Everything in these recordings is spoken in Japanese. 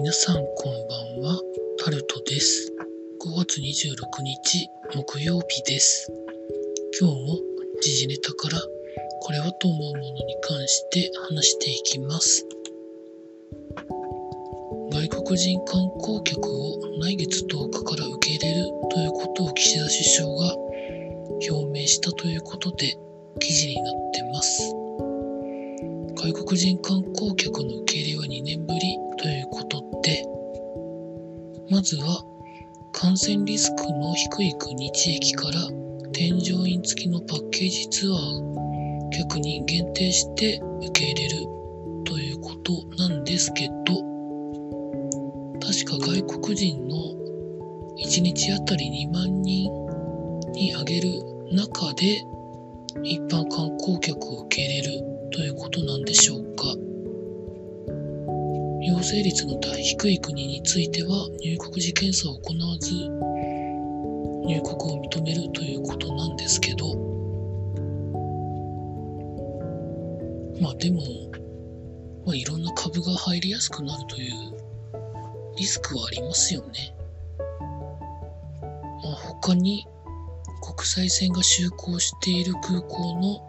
皆さんこんばんは、タルトです。5月26日木曜日です。今日も時事ネタからこれはと思うものに関して話していきます。外国人観光客を来月10日から受け入れるということを岸田首相が表明したということで記事になってます。外国人観光客の受け入れは2年ぶりということ、まずは感染リスクの低い国地域から添乗員付きのパッケージツアー客に限定して受け入れるということなんですけど、確か外国人の1日あたり2万人に上げる中で一般観光客を受け入れるということなんでしょうか。陽性率の低い国については入国時検査を行わず入国を認めるということなんですけどまあでも、まあ、いろんな株が入りやすくなるというリスクはありますよね。まあ、他に国際線が就航している空港の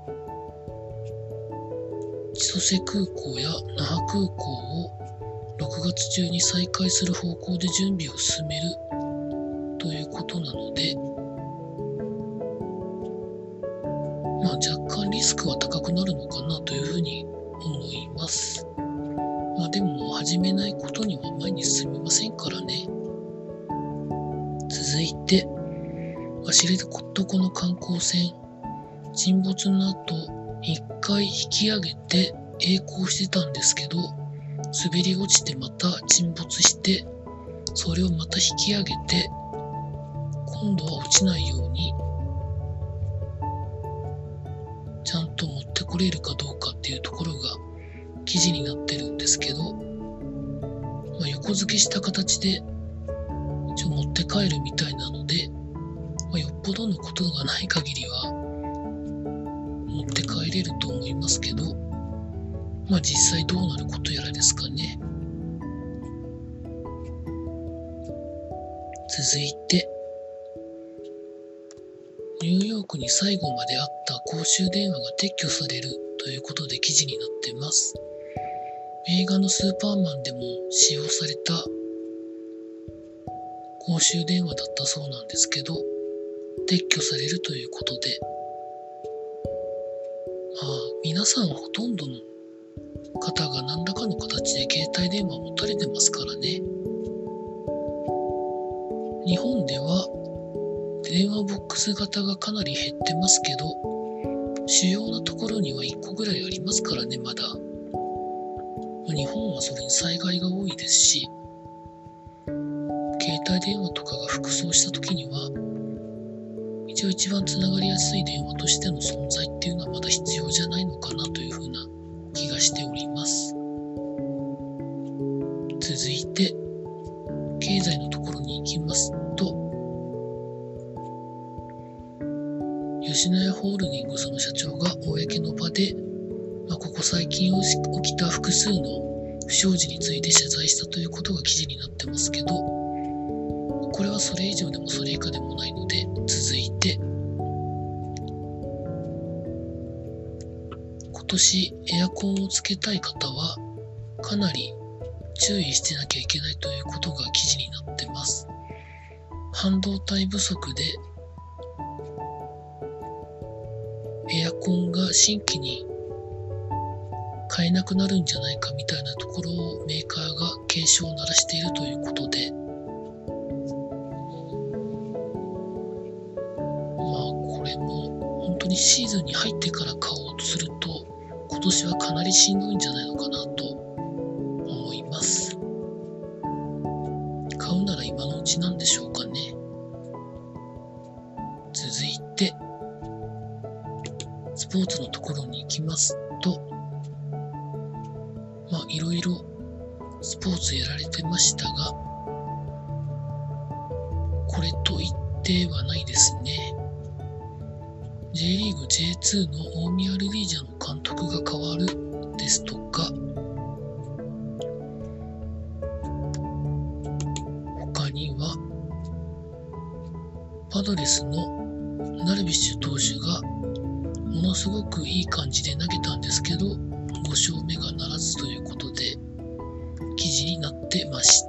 千歳空港や那覇空港を6月中に再開する方向で準備を進めるということなので、まあ若干リスクは高くなるのかなというふうに思います。まあでも始めないことには前に進みませんからね。続いて、知床の観光船沈没の後、一回引き上げて栄光してたんですけど、滑り落ちてまた沈没して、それをまた引き上げて、今度は落ちないように、ちゃんと持ってこれるかどうかっていうところが記事になってるんですけど、まあ、横付けした形で一応持って帰るみたいなので、まあ、よっぽどのことがない限りは持って帰れると思いますけど、まあ実際どうなることやらですかね。続いて、ニューヨークに最後まであった公衆電話が撤去されるということで記事になってます。映画のスーパーマンでも使用された公衆電話だったそうなんですけど、撤去されるということで、まあ皆さんほとんどの方が何らかの形で携帯電話を持たれてますからね。日本では電話ボックス型がかなり減ってますけど、主要なところには1個ぐらいありますからね、まだ。日本はそれに災害が多いですし、携帯電話とかが複装した時には、一応一番つながりやすい電話としての存在っていうのはまだ必要じゃないのかなというふうな気がしております。続いて、経済のところに行きますと、吉野家ホールディングスの社長が公の場で、まあ、ここ最近起きた複数の不祥事について謝罪したということが記事になってますけど、これはそれ以上でもそれ以下でもないので、続いて、年エアコンをつけたい方は、かなり注意してなきゃいけないということが記事になってます。半導体不足で、エアコンが新規に買えなくなるんじゃないかみたいなところをメーカーが警鐘を鳴らしているということでまあ、これも本当にシーズンに入ってから買おうとすると今年はかなりしんどいんじゃないのかなと思います。買うなら今のうちなんでしょうかね。続いてスポーツのところに行きますとまあいろいろスポーツやられてましたがこれと言ってはないですね。J リーグ J2 の大宮ルビージャの監督が変わるですとか他にはパドレスのダルビッシュ投手がものすごくいい感じで投げたんですけど5勝目がならずということで記事になってました。